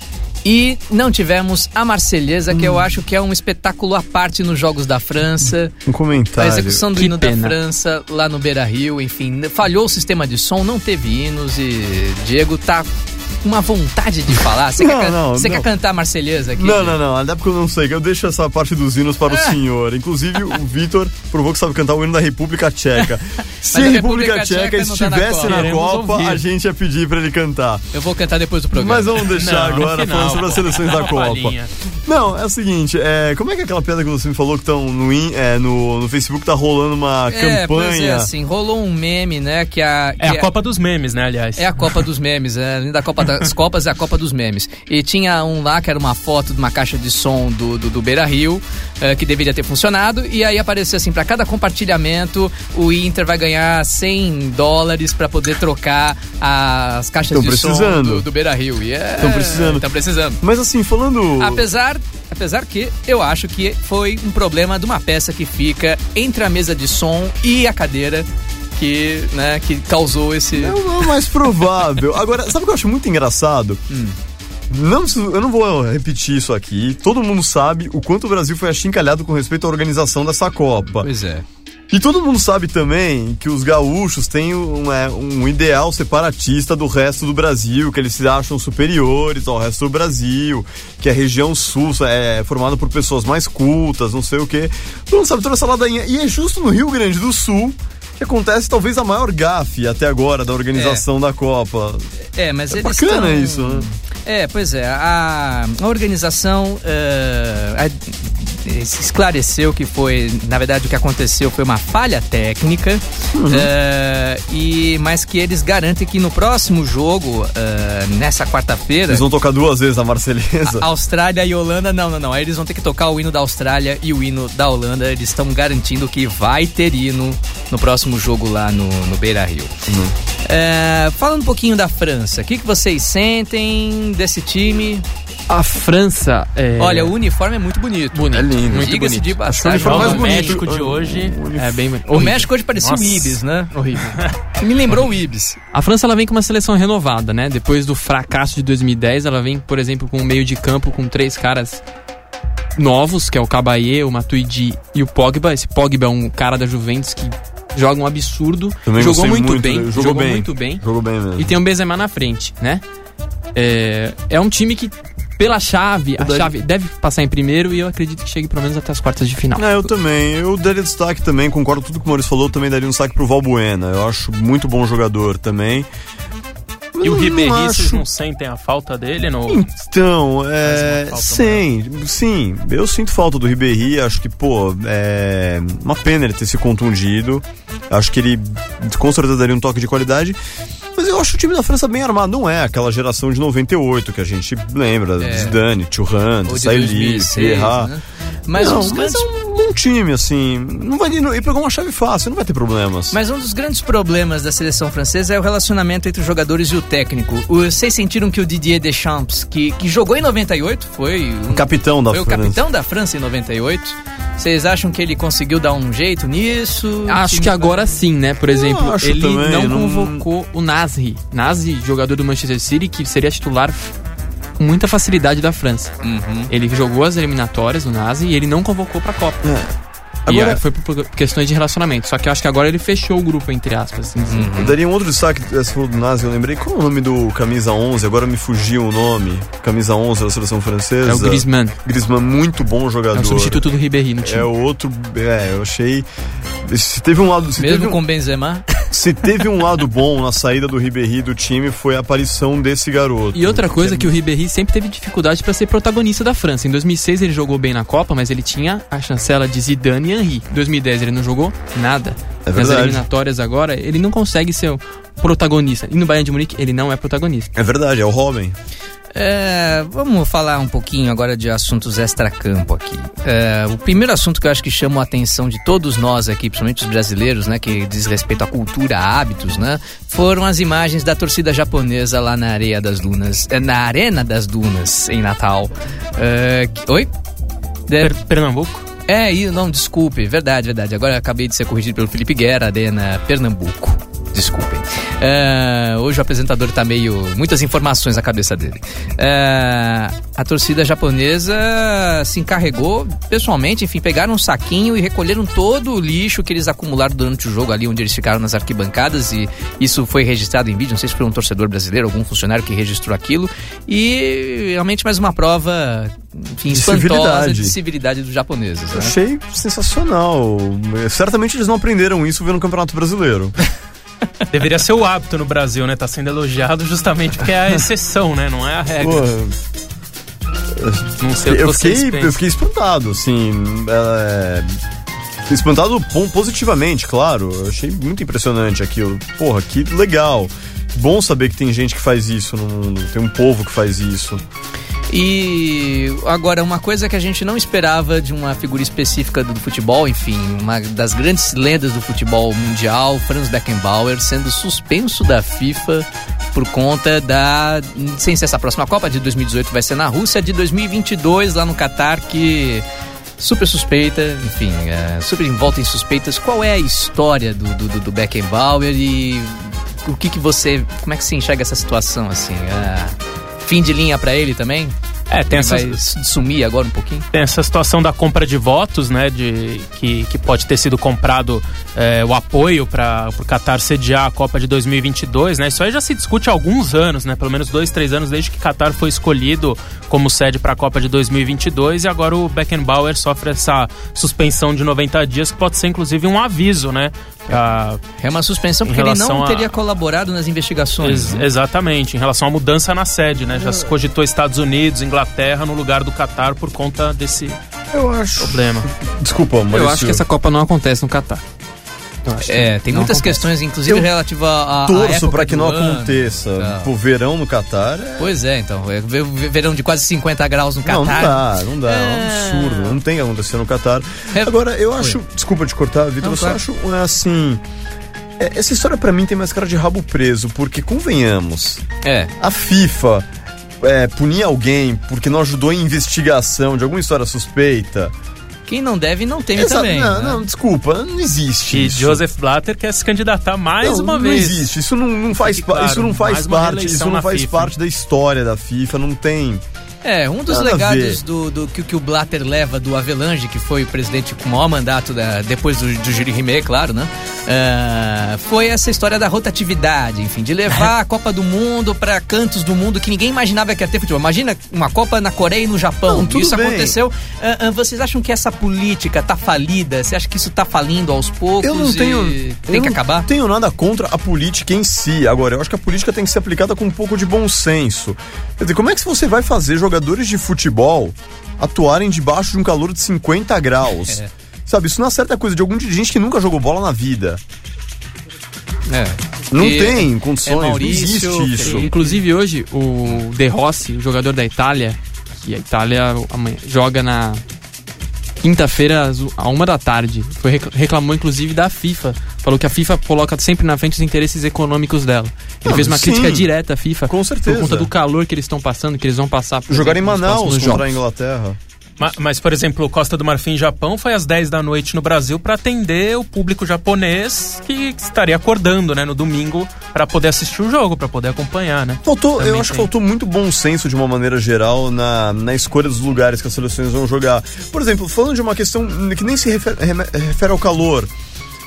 S1: E não tivemos a Marselhesa, que eu acho que é um espetáculo à parte nos Jogos da França.
S4: Um
S1: A
S4: comentário.
S1: execução do
S6: Que
S1: hino da
S6: pena.
S1: França lá no Beira Rio, enfim, falhou o sistema de som, não teve hinos e Diego tá uma vontade de falar. Você,
S4: Não,
S1: quer,
S4: não,
S1: você
S4: não.
S1: quer cantar Marselhesa aqui?
S4: Não, não, não. Até porque eu não sei. Eu deixo essa parte dos hinos para o
S1: É.
S4: senhor. Inclusive, o Vitor provou que sabe cantar o hino da República Tcheca. <laughs> Se a República,
S1: República
S4: Tcheca
S1: tá na
S4: estivesse
S1: Copa.
S4: na
S5: Queremos
S4: Copa,
S5: ouvir.
S4: a gente ia pedir para ele cantar.
S1: Eu vou cantar depois do programa.
S4: Mas vamos deixar agora
S5: final,
S4: falando sobre as seleções da <laughs> Copa. Não, é o seguinte, é, como é que é aquela piada que você me falou que estão no, é, no, no Facebook tá rolando uma
S1: é, pois é,
S4: campanha?
S1: assim, rolou um meme, né, que a...
S5: É
S1: que
S5: a Copa dos Memes, né, aliás?
S1: É a Copa dos Memes, é, da Copa <laughs> das Copas é a Copa dos Memes. E tinha um lá que era uma foto de uma caixa de som do, do, do Beira Rio, eh, que deveria ter funcionado, e aí aparecia assim: para cada compartilhamento, o Inter vai ganhar 100 dólares para poder trocar as caixas
S4: Tão
S1: de som
S4: precisando.
S1: do, do Beira Rio. E é,
S4: Tão precisando.
S1: Estão precisando.
S4: Mas assim, falando...
S1: Apesar, apesar que eu acho que foi um problema de uma peça que fica entre a mesa de som e a cadeira que, né, que causou esse.
S4: É o mais provável. Agora, sabe o que eu acho muito engraçado?
S1: Hum.
S4: Não, eu não vou repetir isso aqui. Todo mundo sabe o quanto o Brasil foi achincalhado com respeito à organização dessa Copa.
S1: Pois é.
S4: E todo mundo sabe também que os gaúchos têm um, é, um ideal separatista do resto do Brasil, que eles se acham superiores ao resto do Brasil, que a região sul é formada por pessoas mais cultas, não sei o quê. Todo mundo sabe toda essa ladainha. E é justo no Rio Grande do Sul que acontece talvez a maior gafe até agora da organização da Copa.
S1: É, mas
S4: É
S1: eles
S4: bacana isso, né?
S1: É, pois é. A, a organização eh, a- esclareceu que foi, na verdade, o que aconteceu foi uma falha técnica,
S4: Uhum.
S1: eh, e mas que eles garantem que no próximo jogo, eh, nessa quarta-feira,
S4: Eles vão tocar duas vezes a Marselhesa.
S1: Austrália e Holanda, não, não, não. Aí eles vão ter que tocar o hino da Austrália e o hino da Holanda. Eles estão garantindo que vai ter hino no próximo jogo lá no, no Beira Rio. É, falando um pouquinho da França, o que, que vocês sentem desse time?
S6: A França. É...
S1: Olha, o uniforme é muito bonito.
S6: Bonito,
S4: É lindo.
S6: Muito
S1: Diga-se
S6: bonito.
S1: de passagem.
S5: o
S4: bonito.
S5: México de hoje
S6: É bem.
S1: O México hoje parecia
S5: Nossa.
S1: o Ibis, né?
S6: Horrível. <laughs>
S1: Me lembrou o Ibis.
S6: A França ela vem com uma seleção renovada, né? Depois do fracasso de 2010, ela vem, por exemplo, com um meio de campo com três caras novos, que é o Cabaye, o Matuidi e o Pogba. Esse Pogba é um cara da Juventus que joga um absurdo.
S4: Também
S6: jogou muito,
S4: muito,
S6: bem,
S4: jogou
S6: jogou,
S4: bem.
S6: muito bem.
S4: Jogou bem mesmo.
S6: E tem o Benzema na frente, né? É, é um time que pela chave, a chave deve passar em primeiro e eu acredito que chegue pelo menos até as quartas de final.
S4: É, eu também. Eu daria destaque também, concordo com tudo que o Maurício falou, também daria um destaque pro Valbuena. Eu acho muito bom jogador também.
S5: E o
S4: Não
S5: Ribéry, vocês
S4: acho-
S5: não sentem a falta dele no...
S4: Então, é. Sim, sim. Eu sinto falta do Ribéry. Acho que, pô, é. Uma pena ele ter se contundido. Acho que ele com certeza daria um toque de qualidade. Mas eu acho o time da França bem armado. Não é aquela geração de 98 que a gente lembra.
S1: É.
S4: Zidane, Thuram,
S1: 2006,
S4: Vieira.
S1: né? Mas,
S4: não,
S1: um dos
S4: mas
S1: grandes
S4: é um bom time, assim. Não vai, ele pegou uma chave fácil, não vai ter problemas.
S1: Mas um dos grandes problemas da seleção francesa é o relacionamento entre os jogadores e o técnico. O- Vocês sentiram que o Didier Deschamps, que, que jogou em 98, foi, um-
S4: o capitão da
S1: foi o
S4: França.
S1: capitão da França em 98. Vocês acham que ele conseguiu dar um jeito nisso?
S6: Acho que agora sim, né? Por exemplo, ele
S4: também,
S6: não
S4: não-
S6: convocou o Nasri. Nasri, jogador do Manchester City, que seria titular com muita facilidade da França.
S1: Uhum.
S6: Ele jogou as eliminatórias no Nasri e ele não convocou pra Copa.
S4: É.
S6: E
S4: Agora-
S6: aí foi por questões de relacionamento. Só que eu acho que agora ele fechou o grupo, entre aspas. Assim, assim.
S4: Eu daria um outro destaque, você falou do Nazi, eu lembrei, qual é o nome do camisa 11? Agora me fugiu o nome. Camisa 11 da seleção francesa.
S6: É o Griezmann.
S4: Griezmann, muito bom
S6: É
S4: jogador.
S6: o substituto do Ribéry no time.
S4: É o outro, é, eu achei... Se teve um lado... Se
S1: Mesmo
S4: teve um-
S1: com Benzema?
S4: Se teve um lado bom na saída do Ribéry do time foi a aparição desse garoto.
S6: E outra coisa que o Ribéry sempre teve dificuldade para ser protagonista da França. Em 2006 ele jogou bem na Copa, mas ele tinha a chancela de Zidane e Henry. Em 2010 ele não jogou nada.
S4: É
S6: Nas eliminatórias agora, ele não consegue ser o protagonista. E no Bayern de Munique ele não é protagonista.
S4: É verdade, é o Robin.
S1: É, vamos falar um pouquinho agora de assuntos extracampo aqui. É, o primeiro assunto que eu acho que chama a atenção de todos nós aqui, principalmente os brasileiros, né, que diz respeito à cultura, a hábitos, né, foram as imagens da torcida japonesa lá na areia das dunas, é, na arena das dunas em Natal. É, que- oi?
S5: Per- Pernambuco?
S1: é, não, desculpe, verdade, verdade. Agora eu acabei de ser corrigido pelo Felipe Guerra, Arena Pernambuco. Desculpem. É, hoje o apresentador tá meio. muitas informações na cabeça dele. É, a torcida japonesa se encarregou pessoalmente, enfim, pegaram um saquinho e recolheram todo o lixo que eles acumularam durante o jogo ali onde eles ficaram nas arquibancadas e isso foi registrado em vídeo. Não sei se foi um torcedor brasileiro, algum funcionário que registrou aquilo. E realmente mais uma prova, enfim,
S4: De
S1: espantosa
S4: civilidade.
S1: de civilidade dos japoneses. Né?
S4: Achei sensacional. Certamente eles não aprenderam isso vendo o Campeonato Brasileiro. <laughs>
S5: Deveria ser o hábito no Brasil, né? Tá sendo elogiado justamente porque é a exceção, né? Não é a regra.
S4: Pô,
S5: Não sei o que
S4: eu,
S5: vocês
S4: fiquei, eu fiquei espantado, assim. É... Espantado positivamente, claro. Eu achei muito impressionante aquilo. Porra, que legal. Bom saber que tem gente que faz isso no mundo. Tem um povo que faz isso.
S1: E agora, uma coisa que a gente não esperava de uma figura específica do futebol, enfim, uma das grandes lendas do futebol mundial, Franz Beckenbauer, sendo suspenso da FIFA por conta da. Sem ser essa próxima Copa de 2018, vai ser na Rússia, de 2022 lá no Catar, que. Super suspeita, enfim, é, super envolta em suspeitas. Qual é a história do, do, do- Beckenbauer e o que que você. Como é que você enxerga essa situação, assim? É, fim de linha pra ele também?
S5: É, tem essa,
S1: vai sumir agora um pouquinho?
S5: tem essa situação da compra de votos, né? De, que, que pode ter sido comprado é, o apoio para o Qatar sediar a Copa de 2022, né? Isso aí já se discute há alguns anos, né? Pelo menos dois, três anos desde que Qatar foi escolhido como sede para a Copa de 2022 e agora o Beckenbauer sofre essa suspensão de 90 dias que pode ser inclusive um aviso, né? Pra,
S1: É uma suspensão porque ele não
S5: a-
S1: teria colaborado nas investigações.
S5: Ex-
S1: né?
S5: exatamente, em relação à mudança na sede, né? Já se cogitou Estados Unidos, Inglaterra no lugar do Qatar por conta desse
S4: Eu acho.
S5: problema.
S4: Desculpa, Maurício.
S6: Eu acho que essa Copa não acontece no Catar. Acho
S1: É, tem
S6: não
S1: muitas
S6: acontece.
S1: questões, inclusive
S4: Eu
S1: relativa a.
S4: Torço
S1: época
S4: pra que não
S1: ano.
S4: aconteça.
S1: Tá.
S4: Pô, verão no Catar é.
S1: Pois é, então. É ver- ver- verão de quase 50 graus no
S4: Não,
S1: Catar.
S4: não dá, não dá. É um
S1: É.
S4: absurdo. Não tem que acontecer no Catar.
S1: É-
S4: Agora, eu acho. Desculpa te cortar, Vitor.
S1: Não,
S4: Eu só
S1: claro.
S4: acho é, assim. Essa história pra mim tem mais cara de rabo preso, porque convenhamos,
S1: É.
S4: a FIFA é, punir alguém porque não ajudou em investigação de alguma história suspeita.
S1: Quem não deve, não teme
S4: Essa-
S1: também.
S4: não,
S1: né?
S4: não, desculpa, não existe.
S5: E
S4: isso.
S5: Joseph Blatter quer se candidatar mais
S4: não,
S5: uma
S4: não
S5: vez.
S4: existe. Isso não, não faz,
S5: claro,
S4: isso não faz parte. Isso não faz
S5: FIFA.
S4: parte da história da FIFA. Não tem.
S1: É, um dos
S4: Nada
S1: legados do, do que, que o Blatter leva do Avelange, que foi o presidente com o maior mandato da- depois do, do Júlio Rimet, claro, né? Ah, foi essa história da rotatividade, enfim, de levar <laughs> a Copa do Mundo para cantos do mundo que ninguém imaginava que ia ter futebol. Imagina uma Copa na Coreia e no Japão.
S4: Não,
S1: isso
S4: bem.
S1: aconteceu. Ah, ah, vocês acham que essa política tá falida? Você acha que isso tá falindo aos poucos?
S4: Eu não tenho.
S1: Tem que
S4: não
S1: acabar?
S4: tenho nada contra a política em si. Agora, eu acho que a política tem que ser aplicada com um pouco de bom senso. Quer dizer, como é que você vai fazer jogadores de futebol atuarem debaixo de um calor de 50 graus? <laughs>
S1: É.
S4: Sabe, isso não é certa coisa de algum dirigente que nunca jogou bola na vida.
S1: É.
S4: Não
S1: E-
S4: tem condições, não
S1: Maurício,
S4: existe isso.
S6: Inclusive hoje, o De Rossi, o jogador da Itália, que a Itália amanhã, joga na quinta-feira a uma da tarde, foi rec- reclamou inclusive da FIFA. Falou que a FIFA coloca sempre na frente os interesses econômicos dela. Ele
S4: Não,
S6: fez uma
S4: sim.
S6: crítica direta à FIFA
S4: Com certeza.
S6: por conta do calor que eles estão passando, que eles vão passar. por
S4: Jogar em Manaus contra a
S6: jogos.
S4: Inglaterra.
S5: Ma- Mas, por exemplo, Costa do Marfim Japão foi às 10 da noite no Brasil para atender o público japonês que estaria acordando, né, no domingo para poder assistir o jogo, para poder acompanhar, né?
S4: Faltou, eu acho que
S5: tem.
S4: faltou muito bom senso de uma maneira geral na, na escolha dos lugares que as seleções vão jogar. Por exemplo, falando de uma questão que nem se refere, refere ao calor,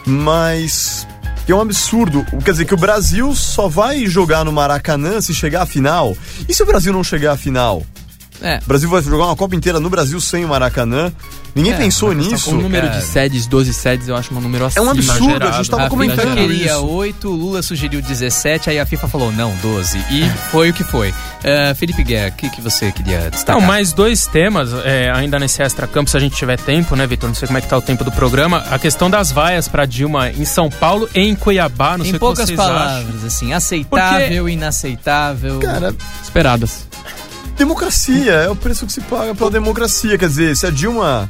S4: mas que é um absurdo. Quer dizer, que o Brasil só vai jogar no Maracanã se chegar à final. E se o Brasil não chegar à final?
S1: É.
S4: O Brasil vai jogar uma Copa inteira no Brasil sem o Maracanã. Ninguém
S1: É,
S4: pensou
S1: questão
S4: nisso.
S6: O número
S1: cara.
S6: de sedes, 12 sedes, eu acho um número
S4: É
S6: acima.
S4: um absurdo, a gente tava
S1: A FIFA
S4: comentando
S1: queria
S4: isso.
S1: 8, Lula sugeriu 17, aí a FIFA falou não, 12. E foi o que foi. Eh, Felipe Guerra, o que, que você queria destacar?
S5: Não, mais dois temas, é, ainda nesse extra-campo, se a gente tiver tempo, né, Vitor? Não sei como é que tá o tempo do programa. A questão das vaias pra Dilma em São Paulo e em Cuiabá, não sei
S1: Em
S5: o que
S1: poucas
S5: vocês acham.
S1: palavras, assim, aceitável, inaceitável.
S4: Cara,
S6: Esperadas.
S4: Democracia é o preço que se paga pela democracia. Quer dizer, se a Dilma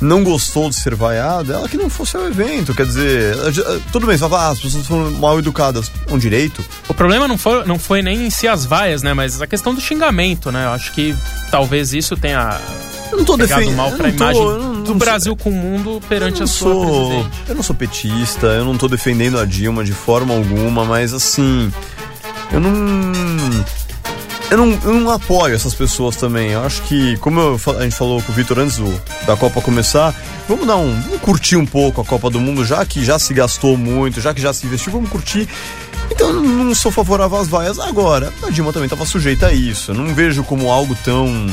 S4: não gostou de ser vaiada, ela que não fosse ao evento. Quer dizer, a Di- tudo bem, vai falar, ah, as pessoas foram mal educadas. Um direito.
S5: O problema não foi, não foi nem em si as vaias, né? Mas a questão do xingamento, né? Eu acho que talvez isso tenha
S4: Eu não tô defendendo.
S5: mal pra
S4: não tô-
S5: imagem
S4: eu não-
S5: do
S4: não
S5: Brasil com o mundo perante a sua
S4: sou,
S5: presidente.
S4: eu não sou petista, eu não tô defendendo a Dilma de forma alguma, mas assim, eu não eu não, eu não apoio essas pessoas também. Eu acho que, como eu a gente falou com o Vitor antes do- da Copa começar, vamos dar um. Vamos curtir um pouco a Copa do Mundo, já que já se gastou muito, já que já se investiu, vamos curtir. Então não sou favorável às vaias. Agora, a Dilma também estava sujeita a isso. Eu não vejo como algo tão.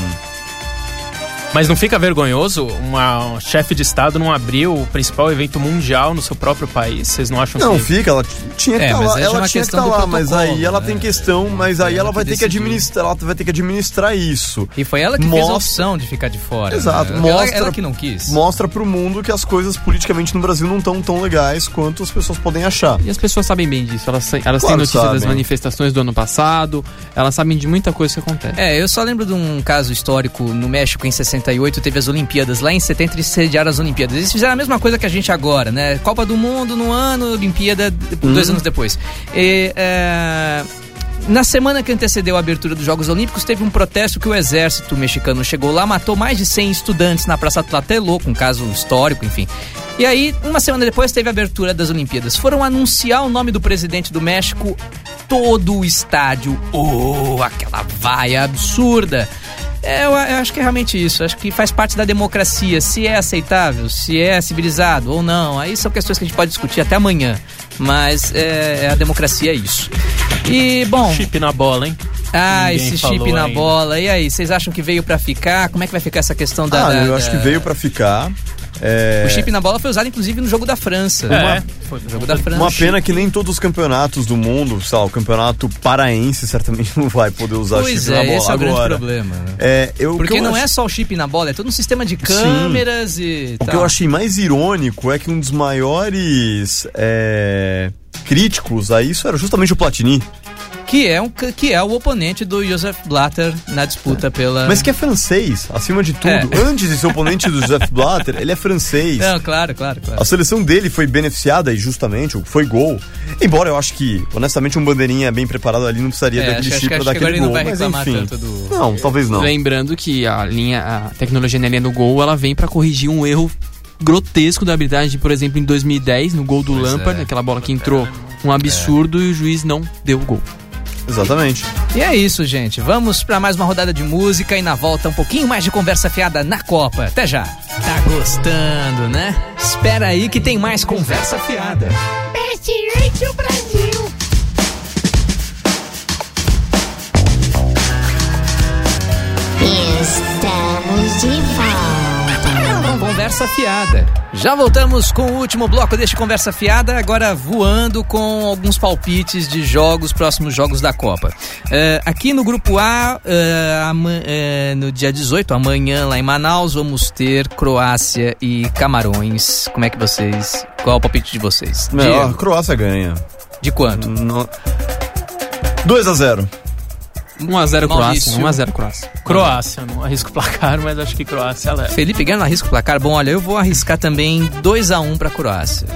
S5: Mas não fica vergonhoso uma um chefe de Estado não abrir o principal evento mundial no seu próprio país? Vocês não acham
S4: Não,
S5: que...
S4: fica, ela tinha que
S1: É,
S4: estar
S1: mas
S4: lá,
S1: é
S4: ela
S1: uma
S4: tinha que
S1: questão
S4: estar
S1: do
S4: lá, mas aí ela
S1: né?
S4: tem questão, mas aí
S1: Ela
S4: ela vai ter que administrar, ela vai ter que administrar isso.
S1: E foi ela que fez a
S4: Mostra-
S1: opção de ficar de fora.
S4: Exato,
S1: né?
S4: mostra-
S1: ela, ela que não quis.
S4: Mostra pro mundo que as coisas politicamente no Brasil não estão tão legais quanto as pessoas podem achar.
S6: E as pessoas sabem bem disso. Elas, elas
S4: Claro
S6: têm notícia das
S4: sabem.
S6: manifestações do ano passado, elas sabem de muita coisa que acontece.
S1: É, eu só lembro de um caso histórico no México em 68, teve as Olimpíadas. Lá em 70 eles sediaram as Olimpíadas. Eles fizeram a mesma coisa que a gente agora, né? Copa do Mundo no ano, Olimpíada dois anos depois. E, é, Na semana que antecedeu a abertura dos Jogos Olímpicos, teve um protesto que o exército mexicano chegou lá, matou mais de 100 estudantes na Praça Tlatelolco, um caso histórico, enfim. E aí, uma semana depois, teve a abertura das Olimpíadas. Foram anunciar o nome do presidente do México, todo o estádio, oh, aquela vaia absurda. É, eu, eu acho que é realmente isso. Acho que faz parte da democracia. Se é aceitável, se é civilizado ou não. Aí são questões que a gente pode discutir até amanhã. Mas é, a democracia é isso. E, bom.
S5: Chip na bola, hein?
S1: Ah,
S5: Ninguém
S1: esse chip na
S5: ainda.
S1: bola. E aí, vocês acham que veio pra ficar? Como é que vai ficar essa questão da.
S4: ah,
S1: da-
S4: eu acho que veio pra ficar. É,
S1: O chip na bola foi usado, inclusive, no jogo da França.
S5: É,
S1: Foi no jogo da França.
S4: Uma pena que nem todos os campeonatos do mundo, sei lá, o campeonato paraense certamente <laughs> não vai poder usar
S1: Pois
S4: chip na
S1: é,
S4: bola.
S1: esse é o grande
S4: Agora,
S1: problema. né?
S4: é, eu,
S1: Porque não é
S4: acho-
S1: só o chip na bola, é todo um sistema de câmeras e.
S4: O que eu achei mais irônico é que um dos maiores é, críticos a isso era justamente o Platini.
S1: Que é, um, que é o oponente do Joseph Blatter na disputa pela.
S4: Mas que é francês, acima de tudo.
S1: É.
S4: Antes de ser oponente do Joseph <laughs> Blatter, ele é francês.
S1: Não, claro, claro, claro.
S4: A seleção dele foi beneficiada e justamente foi gol. Embora eu acho que, honestamente, um bandeirinha bem preparado ali não precisaria
S1: É,
S4: daquele
S1: acho-
S4: chip
S1: acho
S4: pra
S1: que
S4: dar aquele gol.
S1: vai
S4: Mas
S1: reclamar
S4: enfim.
S1: tanto do-
S4: Não, talvez não.
S6: Lembrando que a linha, a tecnologia na linha do gol, ela vem pra corrigir um erro grotesco da habilidade, por exemplo, em 2010, no gol do
S1: Pois
S6: Lampard,
S1: é.
S6: aquela bola que entrou um absurdo e o juiz não deu o gol.
S4: Exatamente.
S1: E é isso, gente. Vamos pra mais uma rodada de música e na volta um pouquinho mais de conversa fiada na Copa. Até já. Tá gostando, né? Espera aí que tem mais conversa fiada.
S2: Presidente Brasil.
S7: Estamos de volta.
S1: Conversa fiada. Já voltamos com o último bloco deste Conversa Fiada, agora voando com alguns palpites de jogos, próximos jogos da Copa. É, aqui no Grupo A, ama- é, no dia 18, amanhã lá em Manaus, vamos ter Croácia e Camarões. Como é que vocês. Qual é o palpite de vocês?
S4: A
S1: Diego,
S4: Croácia ganha.
S1: de quanto?
S4: No... 2 a 0
S6: 1x0
S1: Maurício.
S6: Croácia, 1x0 Croácia.
S5: Croácia, não arrisco o placar, mas acho que Croácia leva.
S1: Felipe Guerra arrisca o placar. Bom, olha, eu vou arriscar também 2 a 1 para a Croácia.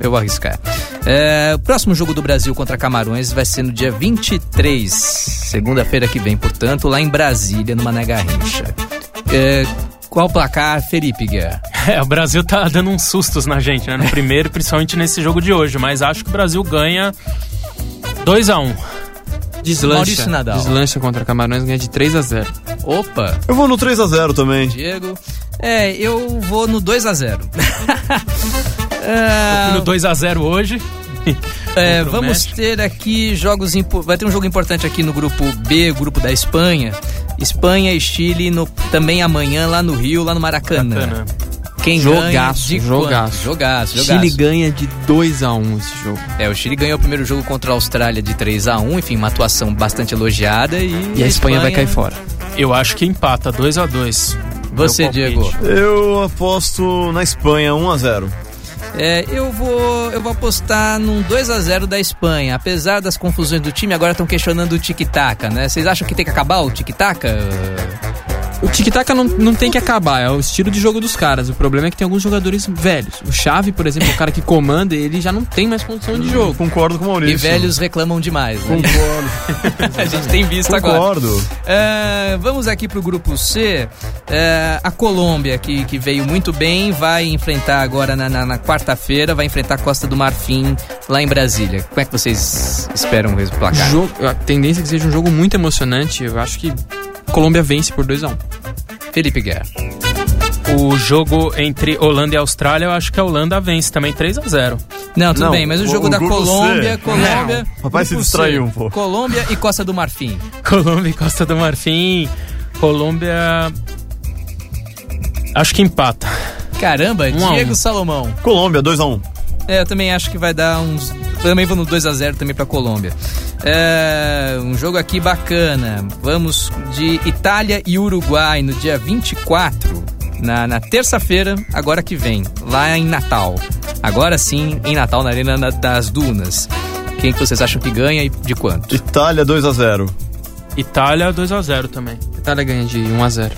S1: Eu vou arriscar. É, o próximo jogo do Brasil contra Camarões vai ser no dia 23, segunda-feira que vem, portanto, lá em Brasília, no Mané Garrincha. É, qual o placar, Felipe Guerra? <laughs>
S5: É, o Brasil tá dando uns sustos na gente, né? No <laughs> primeiro, principalmente nesse jogo de hoje. Mas acho que o Brasil ganha 2 a 1
S6: Deslancha,
S1: Maurício Nadal.
S6: deslancha contra Camarões, ganha de 3x0.
S1: Opa,
S4: Eu vou no 3 a 0 também.
S1: Diego. É, eu vou no 2 a 0 <laughs>
S5: Fui no 2 a 0 hoje. <laughs>
S1: É, vamos ter aqui jogos. Vai ter um jogo importante aqui no grupo B, grupo da Espanha. Espanha e Chile no, também amanhã lá no Rio, lá no Maracanã.
S5: Bacana.
S1: Quem
S6: Jogaço,
S1: ganha de
S6: jogaço.
S1: Jogaço, jogaço.
S6: Chile ganha de 2 a 1 esse jogo.
S1: É, o Chile ganhou o primeiro jogo contra a Austrália de 3 a 1 enfim, uma atuação bastante elogiada e,
S6: E a Espanha vai cair fora.
S5: Eu acho que empata 2 a 2
S1: Você, Diego.
S4: Eu aposto na Espanha 1x0.
S1: É, eu vou eu vou apostar num 2 a 0 da Espanha. Apesar das confusões do time, agora estão questionando o tic-tac, né? Vocês acham que tem que acabar o tic-tac?
S6: O tic-tac não, não tem que acabar, é o estilo de jogo dos caras. O problema é que tem alguns jogadores velhos. O Chave, por exemplo, é o cara que comanda, ele já não tem mais condição de jogo.
S4: Concordo com o Maurício.
S1: E velhos reclamam demais, né?
S4: Concordo. <laughs>
S1: A gente tem visto agora.
S4: Concordo.
S1: É, vamos aqui pro grupo C. É, a Colômbia, que, que veio muito bem, vai enfrentar agora na, na- na quarta-feira, vai enfrentar a Costa do Marfim lá em Brasília. Como é que vocês esperam o placar?
S6: Jogo, a tendência é que seja um jogo muito emocionante. Eu acho que Colômbia vence por 2 a 1
S1: Felipe Guerra.
S5: O jogo entre Holanda e Austrália, eu acho que a Holanda vence também 3 a 0
S1: Não, tudo
S4: Não,
S1: bem, mas o jogo
S4: o
S1: da
S4: grupo C.
S1: Colômbia, Colômbia.
S4: Rapaz, se distraiu um pouco.
S1: Colômbia e Costa do Marfim. <laughs>
S5: Colômbia e Costa do Marfim. Colômbia. Acho que empata.
S1: Caramba,
S5: Um
S1: Diego
S5: um.
S1: Salomão.
S4: Colômbia 2x1.
S1: É, eu também acho que vai dar uns. Também vou no 2 a 0 também pra Colômbia. É, um jogo aqui bacana. Vamos de Itália e Uruguai no dia 24, na, na terça-feira, agora que vem, lá em Natal. Agora sim, em Natal, na Arena na- das Dunas. Quem que vocês acham que ganha e de quanto?
S4: Itália 2x0.
S5: Itália 2 a 0 também.
S6: Itália ganha de 1 a 0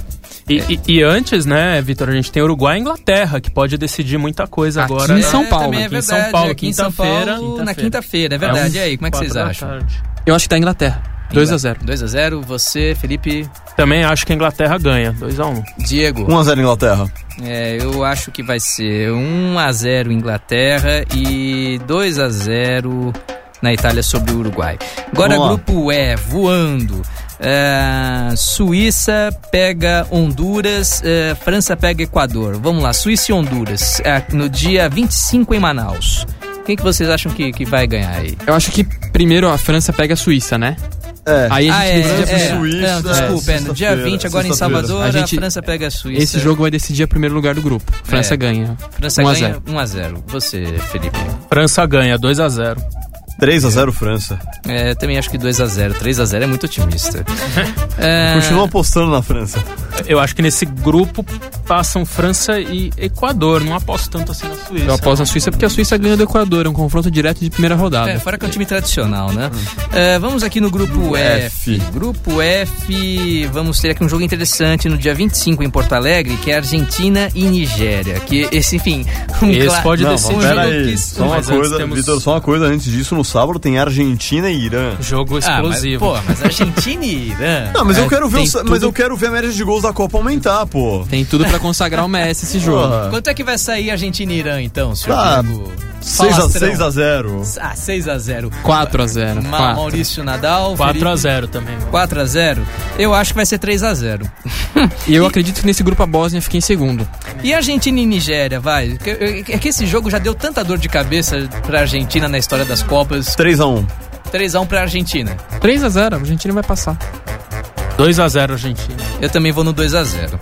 S5: E, e- e antes, né, Vitor, a gente tem Uruguai e Inglaterra, que pode decidir muita coisa
S6: Aqui
S5: agora.
S6: em São Paulo,
S1: também é
S5: aqui em
S1: verdade,
S5: São Paulo,
S1: aqui em São
S5: quinta-feira.
S1: Paulo, na
S5: Quinta-feira.
S1: quinta-feira, é verdade. e aí, como é que vocês acham?
S5: tarde.
S6: Eu acho que tá Inglaterra. 2 a 0
S1: 2 a 0 você, Felipe,
S5: Também acho que a Inglaterra ganha, 2 a 1
S1: Diego.
S4: 1x0 Inglaterra.
S1: É, eu acho que vai ser 1 a 0 Inglaterra e 2 a 0 na Itália sobre o Uruguai. Agora grupo E, voando. É, Suíça pega Honduras, é, França pega Equador. Vamos lá, Suíça e Honduras, é, no dia 25 em Manaus. Quem que vocês acham que, que vai ganhar aí?
S6: Eu acho que primeiro a França pega a Suíça, né?
S4: É.
S6: Aí a
S1: Ah,
S6: gente
S1: é,
S6: decide-
S1: é,
S4: Suíça,
S1: não, desculpa, é, no dia
S4: sexta-feira,
S1: 20 agora em. Salvador,
S6: A
S1: a,
S6: gente-
S1: França pega a Suíça.
S6: Esse jogo vai decidir o primeiro lugar do grupo. França
S1: É.
S6: ganha.
S1: França
S6: 1 a
S1: ganha
S6: 0.
S1: 1 a 0 Você, Felipe.
S5: França ganha, 2 a 0
S4: 3x0 França.
S1: É, também acho que 2 a 0 3 a 0 é muito otimista. <laughs> É,
S4: Continua apostando na França.
S5: Eu acho que nesse grupo passam França e Equador. Não aposto tanto assim na Suíça.
S6: Eu aposto na Suíça porque a Suíça ganha do Equador. É um confronto direto de primeira rodada.
S1: É, fora que é um time tradicional, né? É, vamos aqui no grupo F.
S4: F.
S1: Grupo F, vamos ter aqui um jogo interessante no dia 25 em Porto Alegre, que é Argentina e Nigéria. Que esse, enfim, <laughs> um
S5: Esse pode
S4: Não,
S5: decidir.
S1: um jogo
S4: aí.
S1: que-
S4: Só uma coisa,
S5: temos-
S4: Vitor, só uma coisa. Antes disso, no sábado tem Argentina e Irã.
S5: Jogo
S1: Ah, mas,
S5: explosivo.
S1: pô, mas Argentina e Irã.
S4: Não, mas
S6: É,
S4: eu quero ver, o,
S6: tudo-
S4: mas eu quero ver a média de gols da Copa aumentar, pô.
S6: Tem tudo pra consagrar o Messi esse jogo.
S4: Porra.
S1: Quanto é que vai sair Argentina e Irã, então, senhor
S4: Ah,
S1: Diego?
S4: 6 a,
S1: Falastrão.
S4: 6 a 0.
S1: Ah, 6 a 0
S6: 4 a 0.
S1: Ma
S6: 4.
S1: Maurício Nadal.
S5: 4 a
S1: Felipe,
S5: 0 também.
S1: 4 a 0 Eu acho que vai ser 3 a 0 <laughs>
S6: E eu acredito que nesse grupo a Bósnia fica em segundo.
S1: E Argentina e Nigéria, vai? Que- É que esse jogo já deu tanta dor de cabeça pra Argentina na história das Copas.
S4: 3 a 1.
S1: 3x1 pra Argentina.
S6: 3 a 0. A Argentina vai passar.
S5: 2 a 0 Argentina.
S1: Eu também vou no 2x0.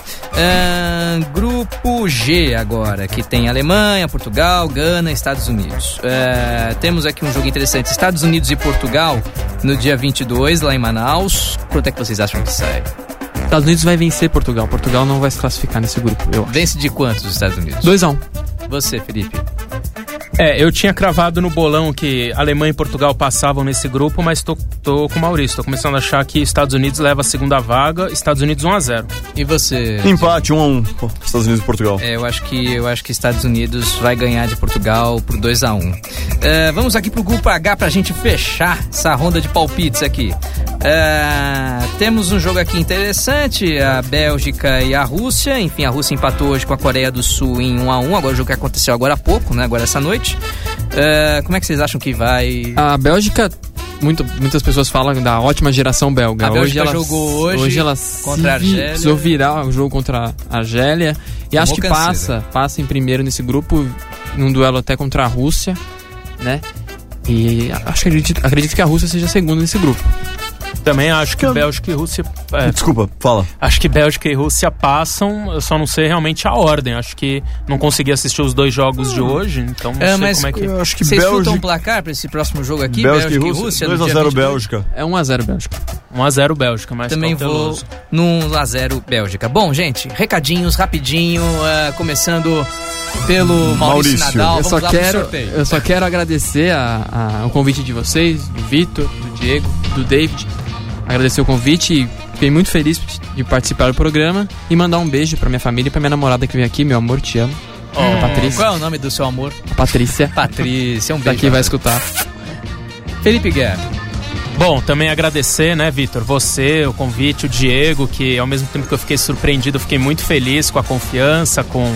S1: grupo G agora, que tem Alemanha, Portugal, Gana, Estados Unidos. É, temos aqui um jogo interessante: Estados Unidos e Portugal no dia 22, lá em Manaus. Quanto é que vocês acham que sai?
S6: Estados Unidos vai vencer Portugal. Portugal não vai se classificar nesse grupo, eu acho.
S1: Vence de quantos os Estados Unidos?
S6: 2 a 1.
S1: Você, Felipe.
S5: É, eu tinha cravado no bolão que Alemanha e Portugal passavam nesse grupo, mas tô, tô com o Maurício. Tô começando a achar que Estados Unidos leva a segunda vaga, Estados Unidos 1 a 0
S1: E você?
S4: Empate, 1 a 1. Pô, Estados Unidos e Portugal.
S1: É, eu acho que eu acho que Estados Unidos vai ganhar de Portugal por 2 a 1 É, Vamos aqui pro grupo H pra gente fechar essa ronda de palpites aqui. É, temos um jogo aqui interessante, a Bélgica e a Rússia. Enfim, a Rússia empatou hoje com a Coreia do Sul em 1 a 1 Agora o jogo que aconteceu agora há pouco, né? Agora essa noite. É, como é que vocês acham que vai?
S6: A Bélgica, muito, muitas pessoas falam da ótima geração belga.
S1: A Bélgica
S6: ela,
S1: jogou hoje
S6: ela
S1: contra a Argélia.
S6: precisou virar o jogo contra a Argélia. E acho que
S1: canseira.
S6: passa, passa em primeiro nesse grupo, num duelo até contra a Rússia, né? E acho que acredito, acredito que a Rússia seja segunda nesse grupo.
S5: Também acho que Bélgica e Rússia. é,
S4: Desculpa, fala.
S5: acho que Bélgica e Rússia passam, eu só não sei realmente a ordem. Acho que não consegui assistir os dois jogos de hoje, então não
S1: É,
S5: sei
S1: mas
S5: como é que.
S4: Eu acho que
S1: Vocês chutam um
S4: Bélgica,
S1: placar pra esse próximo jogo aqui?
S4: Bélgica e Rússia,
S1: no dia
S4: 2x0
S1: 22?
S4: Bélgica.
S6: É 1x0 Bélgica.
S5: 1x0 Bélgica, mas
S1: Também vou
S5: cauteloso.
S1: no 1x0 Bélgica. Bom, gente, recadinhos rapidinho, ah, começando pelo Maurício,
S4: Maurício.
S1: Nadal.
S6: eu,
S1: Vamos
S6: só quero,
S1: sorteio.
S6: eu só quero agradecer a, a- o convite de vocês, do Vitor, do Diego, do David. Agradecer o convite e fiquei muito feliz de participar do programa. E mandar um beijo pra minha família e pra minha namorada que vem aqui. Meu amor, te amo.
S1: Oh,
S6: Patrícia.
S1: Qual é o nome do seu amor?
S6: A Patrícia.
S1: Patrícia, um beijo.
S6: Daqui vai escutar.
S1: Felipe Guerra.
S5: Bom, também agradecer, né, Vitor, você, o convite, o Diego, que ao mesmo tempo que eu fiquei surpreendido, eu fiquei muito feliz com a confiança, com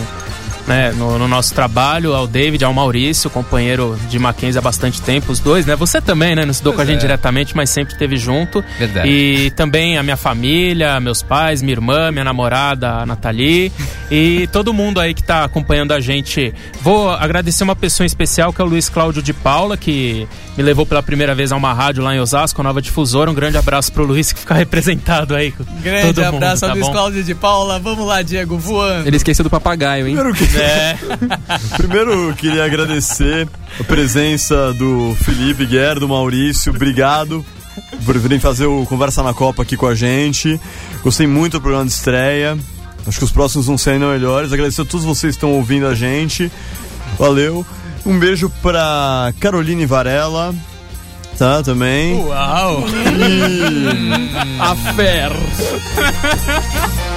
S5: né, no, no nosso trabalho, ao David, ao Maurício, companheiro de Mackenzie há bastante tempo, os dois, né? Você também, né? Não estudou com a
S1: Pois
S5: gente
S1: é.
S5: diretamente, mas sempre esteve junto.
S1: Verdade.
S5: E também a minha família, meus pais, minha irmã, minha namorada, a Nathalie <laughs> e todo mundo aí que tá acompanhando a gente. Vou agradecer uma pessoa em especial, que é o Luiz Cláudio de Paula, que me levou pela primeira vez a uma rádio lá em Osasco, a Nova Difusora. Um grande abraço pro Luiz, que fica <laughs> representado aí.
S1: Grande
S5: todo mundo,
S1: abraço
S5: tá
S1: ao Luiz
S5: bom?
S1: Cláudio de Paula. Vamos lá, Diego, voando.
S6: Ele esqueceu do papagaio, hein?
S4: Primeiro, que... <laughs>
S5: É, <laughs>
S4: Primeiro queria agradecer a presença do Felipe Guerra, do Maurício. Obrigado por virem fazer o Conversa na Copa aqui com a gente. Gostei muito do programa de estreia. Acho que os próximos vão ser ainda melhores. Agradecer a todos vocês que estão ouvindo a gente. Valeu. Um beijo pra Caroline Varela. Tá, também.
S1: Uau!
S4: E
S6: A fer.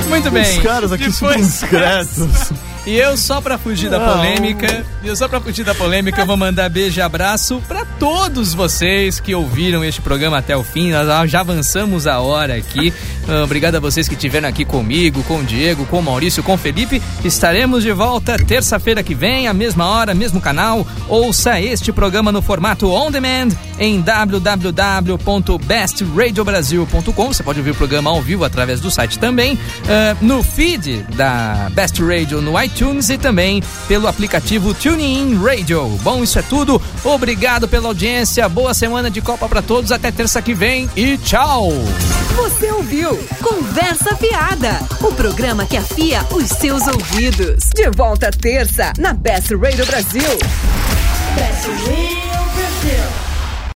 S1: Muito bem.
S4: os caras aqui
S1: Depois-
S4: discretos. <laughs>
S1: E eu só pra fugir da polêmica, e eu só pra fugir da polêmica, eu vou mandar beijo e abraço pra todos vocês que ouviram este programa até o fim. Nós já avançamos a hora aqui. Ah, Obrigado a vocês que estiveram aqui comigo, com o Diego, com o Maurício, com o Felipe. Estaremos de volta terça-feira que vem, à mesma hora, mesmo canal. Ouça este programa no formato on demand em www.bestradiobrasil.com. Você pode ouvir o programa ao vivo através do site também, ah, no feed da Best Radio no iTunes e também pelo aplicativo TuneIn Radio. Bom, isso é tudo. Obrigado pela audiência. Boa semana de Copa para todos. Até terça que vem e tchau.
S9: Você ouviu Conversa Fiada, o programa que afia os seus ouvidos. De volta terça na Best Radio Brasil.
S2: Best Radio Brasil.